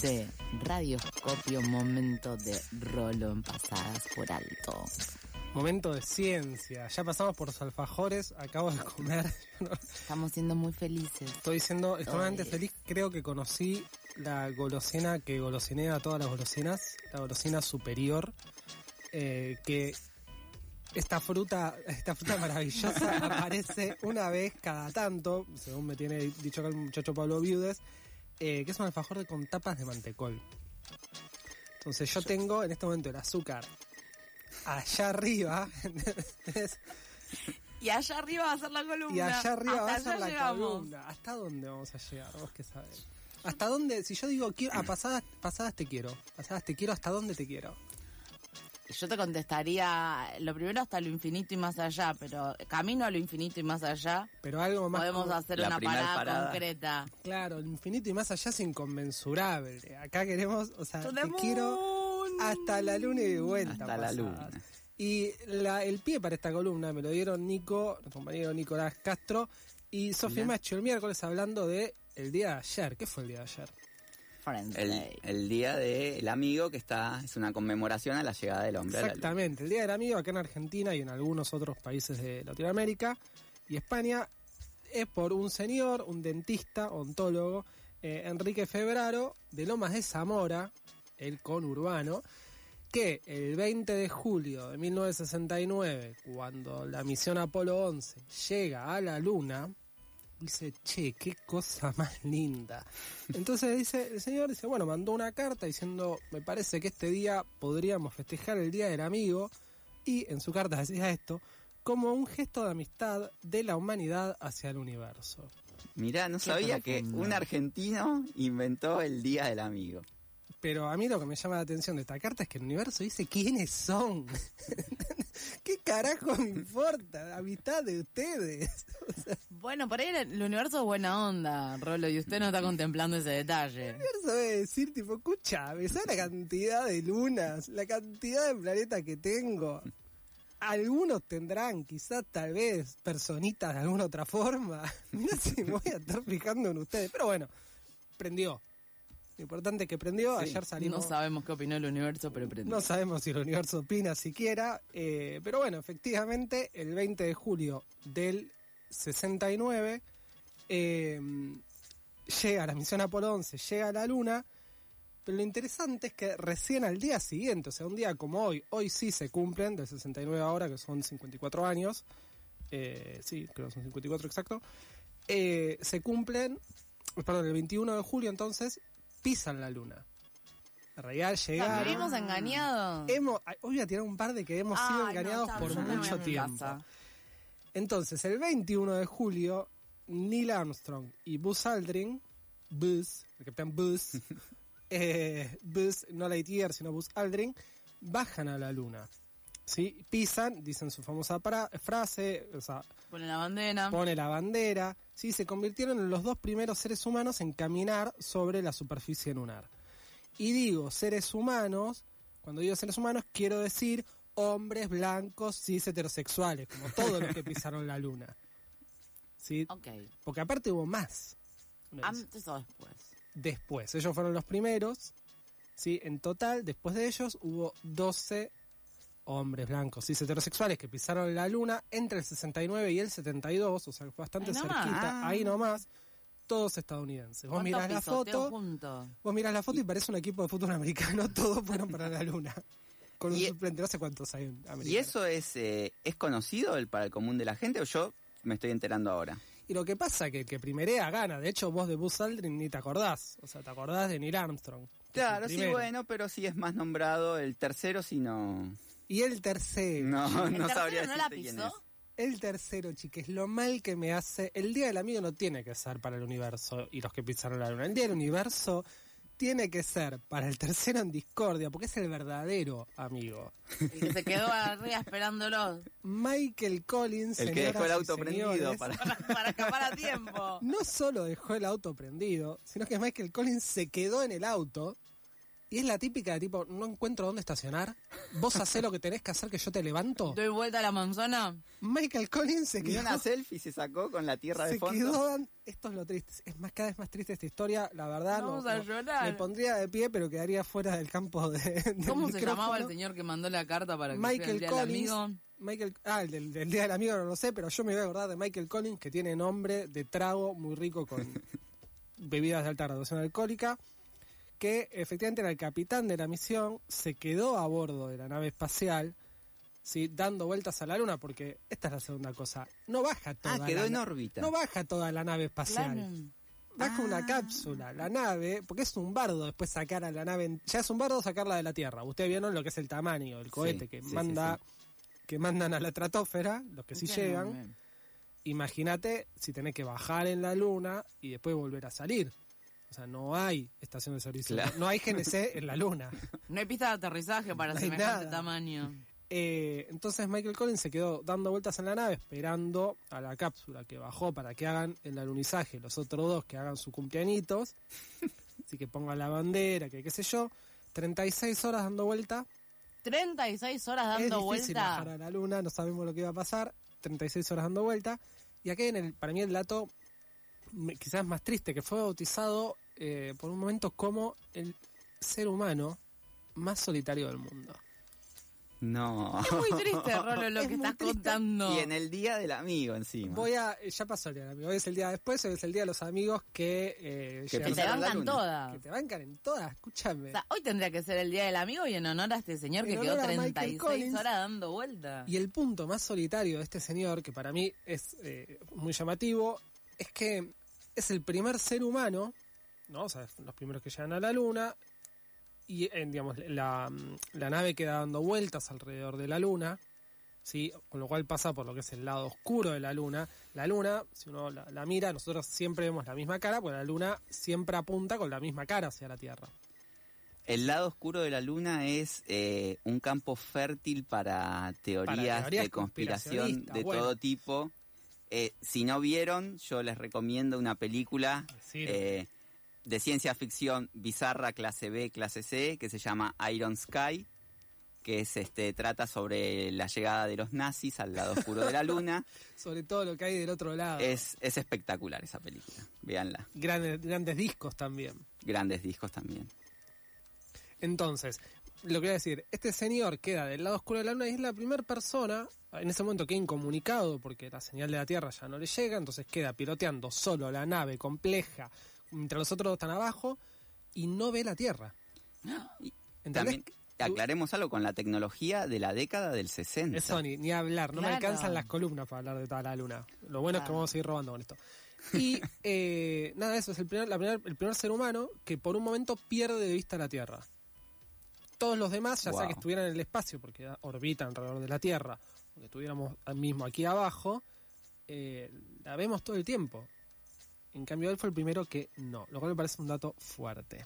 de radioscopio, momento de rolo en pasadas por alto. Momento de ciencia. Ya pasamos por los alfajores, acabo de comer. Estamos siendo muy felices. Estoy siendo extremadamente feliz. Creo que conocí la golosina que golosinea a todas las golosinas, la golosina superior, eh, que esta fruta, esta fruta maravillosa aparece una vez cada tanto, según me tiene dicho acá el muchacho Pablo Viudes, eh, que es un alfajor de con tapas de mantecol. Entonces yo tengo en este momento el azúcar allá arriba, ¿entendés? Y allá arriba va a ser la columna. Y allá arriba va a ser la llegamos. columna. ¿Hasta dónde vamos a llegar? Vos qué sabés. ¿Hasta dónde? Si yo digo, quiero, a pasadas, pasadas te quiero. Pasadas te quiero, ¿hasta dónde te quiero? Yo te contestaría lo primero hasta lo infinito y más allá, pero camino a lo infinito y más allá Pero algo más... podemos hacer una parada, parada. concreta. Claro, el infinito y más allá es inconmensurable. Acá queremos, o sea, te quiero hasta la luna y de vuelta. Hasta la luna. Y la- el pie para esta columna me lo dieron Nico, nuestro compañero Nicolás Castro y Sofía. Macho el miércoles hablando de el día de ayer. ¿Qué fue el día de ayer? Friends El, Day. el día del amigo que está, es una conmemoración a la llegada del hombre. Exactamente, el Día del Amigo acá en Argentina y en algunos otros países de Latinoamérica y España es por un señor, un dentista, ontólogo, eh, Enrique Febraro, de Lomas de Zamora, el conurbano, que el 20 de julio de 1969, cuando la misión Apolo 11 llega a la Luna, dice, che, qué cosa más linda. Entonces dice, el señor dice, bueno, mandó una carta diciendo, me parece que este día podríamos festejar el Día del Amigo, y en su carta decía esto, como un gesto de amistad de la humanidad hacia el universo. Mirá, no sabía que un argentino inventó el día del amigo. Pero a mí lo que me llama la atención de esta carta es que el universo dice quiénes son. ¿Qué carajo me importa? La amistad de ustedes. O sea, Bueno, por ahí el, el universo es buena onda, Rolo, y usted no está contemplando ese detalle. el universo debe decir, tipo, escucha, ¿sabes la cantidad de lunas, la cantidad de planetas que tengo? Algunos tendrán, quizás, tal vez, personitas de alguna otra forma. Mira si me voy a estar fijando en ustedes. Pero bueno, prendió. Lo importante es que prendió. Sí. Ayer salimos. No sabemos qué opinó el universo, pero prende. No sabemos si el universo opina siquiera, eh, pero bueno, efectivamente, el 20 de julio del 69 eh, llega la misión Apolo 11, llega a la Luna, pero lo interesante es que recién al día siguiente, o sea, un día como hoy, hoy sí se cumplen, del 69 ahora, que son 54 años, eh, sí, creo que son 54 exacto, eh, se cumplen, perdón, el 21 de julio entonces, pisan la Luna. En realidad llegaron... Vivimos engañados. Hemos, hoy voy a tirar un par de que hemos sido Ay, engañados por mucho tiempo. Entonces, el 21 de julio, Neil Armstrong y Buzz Aldrin, Buzz, el capitán Buzz, eh, Buzz, no Lightyear, sino Buzz Aldrin, bajan a la luna. ¿Sí? Pisan, dicen su famosa frase, o sea, Pone la bandera. pone la bandera, ¿sí? se convirtieron en los dos primeros seres humanos en caminar sobre la superficie lunar. Y digo seres humanos, cuando digo seres humanos quiero decir hombres blancos, cis heterosexuales, como todos los que pisaron la luna. ¿Sí? Ok. Porque aparte hubo más. Antes o después. Después, ellos fueron los primeros. ¿sí? En total, después de ellos, hubo 12 hombres blancos cis heterosexuales que pisaron la luna entre el 69 y el 72, o sea, bastante Ahí nomás. cerquita, Ah. ahí nomás, todos estadounidenses. Vos ¿Cuántos mirás la foto, juntos? vos mirás la foto y parece un equipo de fútbol americano, todos fueron para la luna. Con un Y- suplente, no sé cuántos hay en América. ¿Y eso es, eh, es conocido el, para el común de la gente o yo me estoy enterando ahora? Y lo que pasa es que el que primerea gana. De hecho, vos de Buzz Aldrin ni te acordás. O sea, te acordás de Neil Armstrong. Claro, sí, bueno, pero sí es más nombrado el tercero, si no... Y el tercero. No, ¿El no tercero sabría no la quién es. El tercero, chiques, lo mal que me hace. El Día del Amigo no tiene que ser para el universo y los que pisaron la luna. El Día del Universo tiene que ser para el tercero en discordia, porque es el verdadero amigo. Y que se quedó arriba esperándolo Michael Collins, El que dejó el auto prendido para, para escapar a tiempo. no solo dejó el auto prendido, sino que Michael Collins se quedó en el auto. Y es la típica de tipo, no encuentro dónde estacionar. Vos hacés lo que tenés que hacer que yo te levanto. Doy vuelta a la manzana. Michael Collins se Y quedó. una selfie se sacó con la tierra de Se fondo. quedó. Esto es lo triste. Es más cada vez más triste esta historia. La verdad, no, Vamos a no- llorar. me pondría de pie, pero quedaría fuera del campo de. del ¿Cómo se llamaba el señor que mandó la carta para que sea el Michael día del Collins. amigo? Michael, ah, el del, del Día del Amigo no lo sé, pero yo me voy a acordar de Michael Collins, que tiene nombre de trago muy rico con bebidas de alta graduación alcohólica, que efectivamente era el capitán de la misión, se quedó a bordo de la nave espacial, ¿sí? dando vueltas a la luna, porque esta es la segunda cosa, no baja toda Ah, la quedó en na- órbita. No baja toda la nave espacial. Claro. Baja una Ah. cápsula, la nave, porque es un bardo después sacar a la nave, en- ya es un bardo sacarla de la Tierra. Ustedes vieron lo que es el tamaño, el cohete que sí, manda, sí. que mandan a la estratosfera, los que sí Qué llegan. Imagínate si tenés que bajar en la luna y después volver a salir. O sea, no hay estación de servicio, Claro. no hay GNC en la luna. No hay pista de aterrizaje para No semejante nada. tamaño. Eh, entonces Michael Collins se quedó dando vueltas en la nave esperando a la cápsula que bajó para que hagan el alunizaje, los otros dos que hagan su cumpleañitos, así que pongan la bandera, que qué sé yo, 36 horas dando vuelta, 36 horas es dando difícil vuelta. bajar a la luna, no sabemos lo que iba a pasar, 36 horas dando vuelta, y aquí en el, para mí el dato quizás más triste, que fue bautizado eh, por un momento como el ser humano más solitario del mundo. No. Es muy triste, Rolo, lo Es que estás triste. contando. Y en el día del amigo encima. Voy a, ya pasó el día del amigo, hoy es el día después, hoy es el día de los amigos que, eh, Que que te bancan todas. que te bancan en todas, escúchame. O sea, hoy tendría que ser el día del amigo y en honor a este señor que quedó honor a Michael 36 Collins. horas dando vuelta. Y el punto más solitario de este señor, que para mí es eh, muy llamativo, es que es el primer ser humano, ¿no? O sea, los primeros que llegan a la luna, y eh, digamos, la, la nave queda dando vueltas alrededor de la luna, ¿sí? Con lo cual pasa por lo que es el lado oscuro de la luna. La luna, si uno la, la mira, nosotros siempre vemos la misma cara, porque la luna siempre apunta con la misma cara hacia la Tierra. El lado oscuro de la luna es eh, un campo fértil para teorías, teorías de conspiración de bueno. todo tipo. Eh, si no vieron, yo les recomiendo una película eh, de ciencia ficción bizarra clase B, clase C, que se llama Iron Sky, que es este trata sobre la llegada de los nazis al lado oscuro de la luna. Sobre todo lo que hay del otro lado. Es, es espectacular esa película. Véanla. Grandes, grandes discos también. Grandes discos también. Entonces, lo que voy a decir, este señor queda del lado oscuro de la luna y es la primera persona, en ese momento queda incomunicado porque la señal de la Tierra ya no le llega, entonces queda piloteando solo la nave compleja, mientras los otros dos están abajo, y no ve la Tierra. ¿Entendés? También aclaremos algo con la tecnología de la década del 60. Eso ni, ni hablar, no me alcanzan las columnas para hablar de toda la luna. Lo bueno es que vamos a seguir robando con esto. Y eh, nada, eso es el primer, la primer- el primer ser humano que por un momento pierde de vista la Tierra. Todos los demás, ya sea Wow. que estuvieran en el espacio porque orbitan alrededor de la Tierra, o que estuviéramos mismo aquí abajo, eh, la vemos todo el tiempo. En cambio, él fue el primero que no, lo cual me parece un dato fuerte.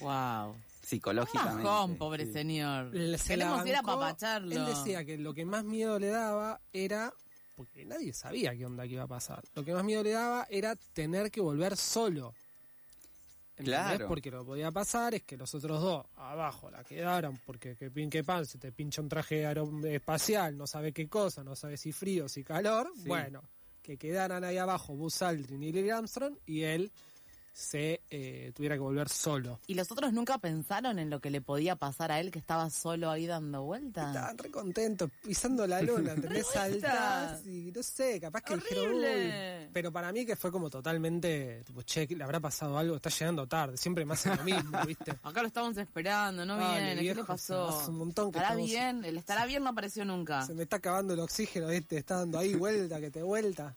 Wow. Psicológicamente. Bajón, pobre sí. señor. Le- se Queremos ir a papacharlo. Él decía que lo que más miedo le daba era, porque nadie sabía qué onda que iba a pasar, lo que más miedo le daba era tener que volver solo. ¿Entendés? Claro. Porque lo que podía pasar es que los otros dos abajo la quedaron porque que pin que pan se te pincha un traje espacial, no sabe qué cosa, no sabe si frío, si calor. Sí. Bueno, que quedaran ahí abajo Buzz Aldrin y Neil Armstrong y él se eh, tuviera que volver solo. ¿Y los otros nunca pensaron en lo que le podía pasar a él que estaba solo ahí dando vueltas? Estaban re contentos, pisando la luna, ¿entendés? Saltás y no sé, capaz que dijeron, Horrible. "Uy". Pero para mí que fue como totalmente, tipo, che, le habrá pasado algo, está llegando tarde, siempre me hace lo mismo, ¿viste? Acá lo estamos esperando, no Dale, viene, ¿qué viejo, le pasó? hace un montón que ¿Estará estamos- bien? ¿El estará bien no apareció nunca? Se me está acabando el oxígeno, ¿viste? Está dando ahí vuelta, que te vuelta.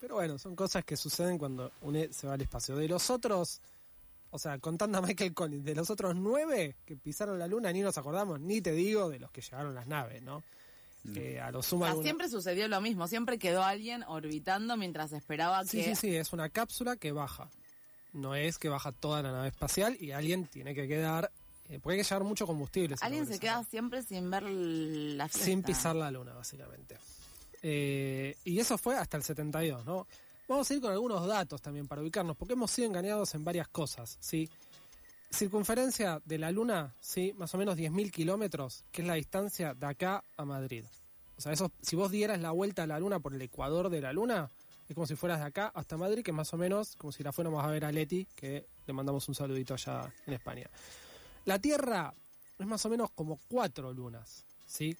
Pero bueno, son cosas que suceden cuando uno se va al espacio. De los otros, o sea, contando a Michael Collins, de los otros nueve que pisaron la luna, ni nos acordamos, ni te digo de los que llegaron las naves, ¿no? Que a lo sumo sea, alguna- siempre sucedió lo mismo, siempre quedó alguien orbitando mientras esperaba Sí, que... sí, sí, es una cápsula que baja. no es que baja toda la nave espacial y alguien tiene que quedar, eh, porque hay que llevar mucho combustible. Alguien se queda siempre sin ver la fiesta. sin pisar la luna, básicamente. Eh, y eso fue hasta el 72, ¿no? Vamos a ir con algunos datos también para ubicarnos, porque hemos sido engañados en varias cosas, ¿sí? Circunferencia de la luna, ¿sí? Más o menos 10.000 kilómetros, que es la distancia de acá a Madrid. O sea, eso, si vos dieras la vuelta a la luna por el ecuador de la luna, es como si fueras de acá hasta Madrid, que más o menos como si la fuéramos a ver a Leti, que le mandamos un saludito allá en España. La Tierra es más o menos como cuatro lunas, ¿sí?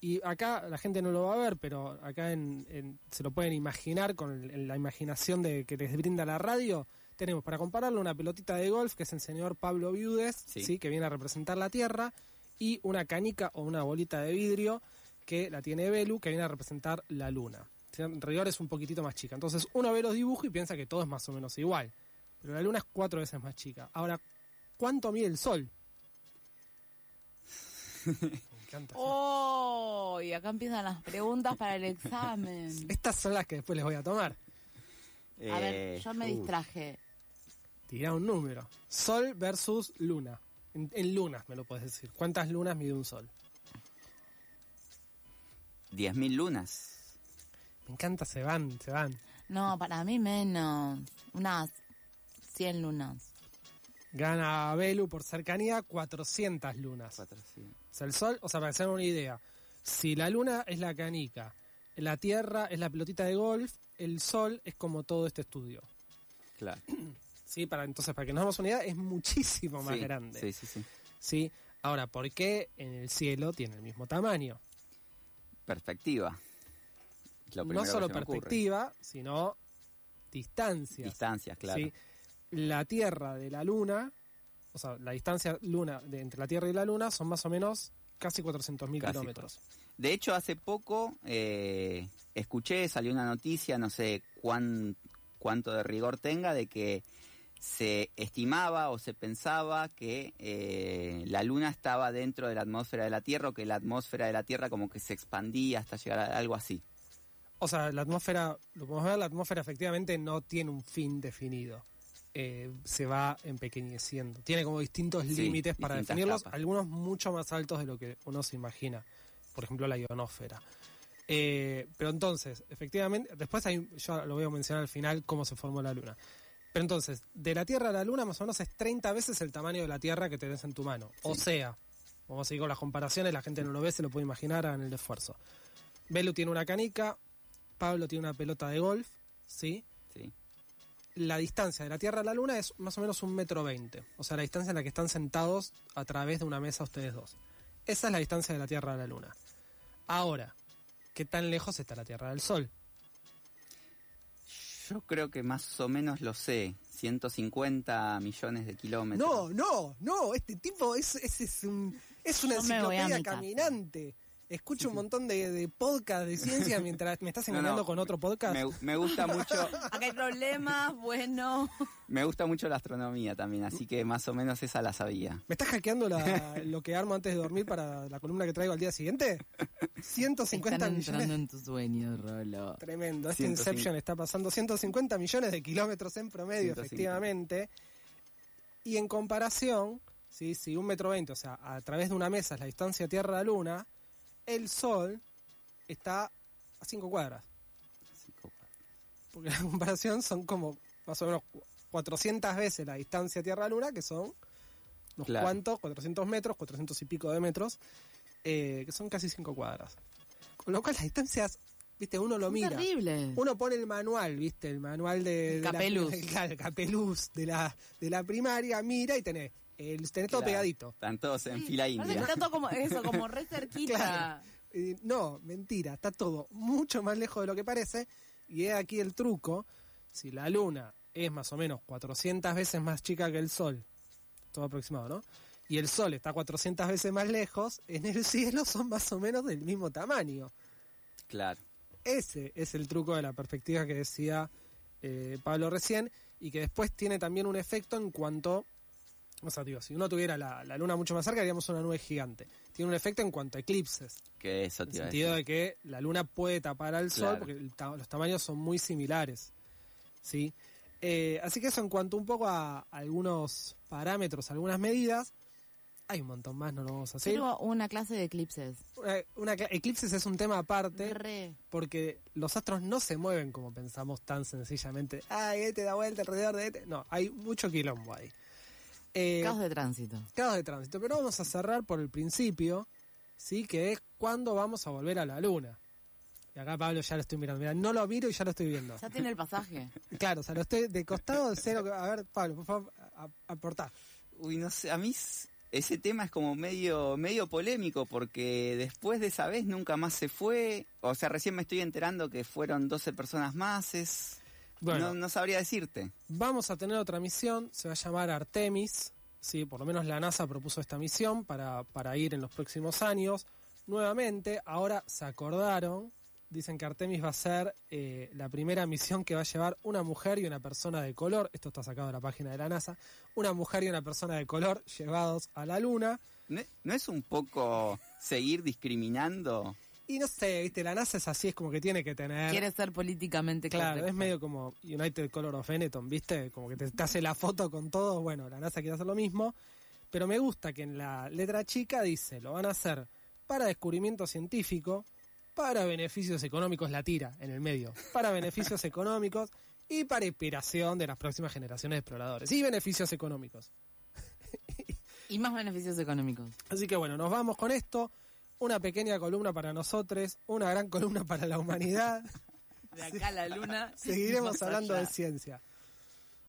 Y acá la gente no lo va a ver, pero acá en, en- se lo pueden imaginar con la imaginación de que les brinda la radio. Tenemos para compararlo una pelotita de golf, que es el señor Pablo Viudes, Sí. ¿sí? que viene a representar la Tierra, y una canica o una bolita de vidrio que la tiene Belu, que viene a representar la Luna. En rigor es un poquitito más chica. Entonces uno ve los dibujos y piensa que todo es más o menos igual. Pero la Luna es cuatro veces más chica. Ahora, ¿cuánto mide el Sol? Encanta. Oh, y acá empiezan las preguntas para el examen. Estas son las que después les voy a tomar. A ver, yo me uh, distraje. Tira un número. Sol versus luna. En, en lunas me lo puedes decir. ¿Cuántas lunas mide un sol? 10.000 lunas. Me encanta, se van, se van. No, para mí menos. Unas 100 lunas. Gana Belu por cercanía 400 lunas. O sea, el sol, o sea, para hacer una idea, si la luna es la canica, la tierra es la pelotita de golf, el sol es como todo este estudio. Claro. ¿Sí? Para, entonces, para que nos damos una idea, es muchísimo más Sí, grande. Sí, sí, sí. ¿Sí? Ahora, ¿por qué en el cielo tiene el mismo tamaño? Perspectiva. No solo que ocurre. perspectiva, sino distancias. Distancias, claro. ¿sí? La Tierra de la Luna, o sea, la distancia luna de, entre la Tierra y la Luna son más o menos casi 400.000 Casi kilómetros. De hecho, hace poco eh, escuché, salió una noticia, no sé cuán, cuánto de rigor tenga, de que se estimaba o se pensaba que eh, la Luna estaba dentro de la atmósfera de la Tierra o que la atmósfera de la Tierra como que se expandía hasta llegar a algo así. O sea, la atmósfera, lo podemos ver, la atmósfera efectivamente no tiene un fin definido. Eh, se va empequeñeciendo. Tiene como distintos Sí, límites para definirlos, capas. algunos mucho más altos de lo que uno se imagina. Por ejemplo, la ionosfera. Eh, pero entonces, efectivamente, después hay, yo lo voy a mencionar al final cómo se formó la Luna. Pero entonces, de la Tierra a la Luna más o menos es 30 veces el tamaño de la Tierra que tenés en tu mano. O sea, vamos a seguir con las comparaciones, la gente no lo ve, se lo puede imaginar, hagan el esfuerzo. Belu tiene una canica, Pablo tiene una pelota de golf, ¿sí? La distancia de la Tierra a la Luna es más o menos un metro veinte. O sea, la distancia en la que están sentados a través de una mesa ustedes dos. Esa es la distancia de la Tierra a la Luna. Ahora, ¿qué tan lejos está la Tierra del Sol? Yo creo que más o menos lo sé. 150 millones de kilómetros. No, no, no, este tipo es, es, es un, es una enciclopedia caminante. Escucho un montón de, de podcast de ciencia mientras me estás engañando no, con otro podcast. Me, me gusta mucho, Acá hay problemas, bueno. me gusta mucho la astronomía también, así que más o menos esa la sabía. ¿Me estás hackeando la- lo que armo antes de dormir para la columna que traigo al día siguiente? 150 Están millones. entrando en tus sueños, Rolo. Tremendo. Este 150. Inception está pasando 150 millones de kilómetros en promedio, 150. efectivamente. Y en comparación, ¿sí? si un metro veinte, o sea, a través de una mesa es la distancia Tierra-Luna, el Sol está a 5 cuadras. Porque la comparación son como más o menos 400 veces la distancia Tierra-Luna, que son unos Claro. cuantos, 400 metros, 400 y pico de metros, eh, que son casi 5 cuadras. Con lo cual las distancias, viste, uno lo mira. terribles. Uno pone el manual, viste, el manual de, El de capeluz. La, claro, el capeluz de la, de la primaria, mira y tenés, tenés todo pegadito. Están todos en Sí, fila india. Está todo como eso, como re cerquita. Claro. Eh, no, mentira, está todo mucho más lejos de lo que parece. Y es aquí el truco. Si la luna es más o menos 400 veces más chica que el sol, todo aproximado, ¿no? Y el sol está 400 veces más lejos, en el cielo son más o menos del mismo tamaño. Claro. Ese es el truco de la perspectiva que decía eh, Pablo recién y que después tiene también un efecto en cuanto, o sea, digo, si uno tuviera la, la luna mucho más cerca, haríamos una nube gigante. Tiene un efecto en cuanto a eclipses. Que eso En el sentido de que la luna puede tapar al sol porque ta- los tamaños son muy similares. ¿sí? Eh, así que eso en cuanto un poco a algunos parámetros, algunas medidas. Hay un montón más, no lo vamos a hacer. Quiero una clase de eclipses. Una, eclipses es un tema aparte Re. porque los astros no se mueven como pensamos tan sencillamente. Ay, este da vuelta alrededor de este. No, hay mucho quilombo ahí. Eh, Caos de tránsito. caos de tránsito. Pero vamos a cerrar por el principio, ¿sí? Que es cuándo vamos a volver a la luna. Y acá Pablo ya lo estoy mirando. Mira, no lo miro y ya lo estoy viendo. Ya tiene el pasaje. Claro, o sea, lo estoy de costado de cero. A ver, Pablo, por favor, aportá. Uy, no sé, a mí ese tema es como medio, medio polémico porque después de esa vez nunca más se fue. O sea, recién me estoy enterando que fueron 12 personas más. Es, Bueno, no, no sabría decirte. vamos a tener otra misión, se va a llamar Artemis, sí, por lo menos la NASA propuso esta misión para, para ir en los próximos años. Nuevamente, ahora se acordaron, dicen que Artemis va a ser eh, la primera misión que va a llevar una mujer y una persona de color, esto está sacado de la página de la NASA, una mujer y una persona de color llevados a la Luna. ¿No, no es un poco seguir discriminando? Y no sé, viste, la NASA es así, es como que tiene que tener... Quiere ser políticamente Claro, correcta. es medio como United Color of Benetton, ¿viste? Como que te, te hace la foto con todo. Bueno, la NASA quiere hacer lo mismo. Pero me gusta que en la letra chica dice, lo van a hacer para descubrimiento científico, para beneficios económicos, la tira en el medio, para beneficios económicos y para inspiración de las próximas generaciones de exploradores. Y beneficios económicos. Y más beneficios económicos. Así que bueno, nos vamos con esto. Una pequeña columna para nosotros, una gran columna para la humanidad. De acá a la luna. Seguiremos hablando allá. de ciencia.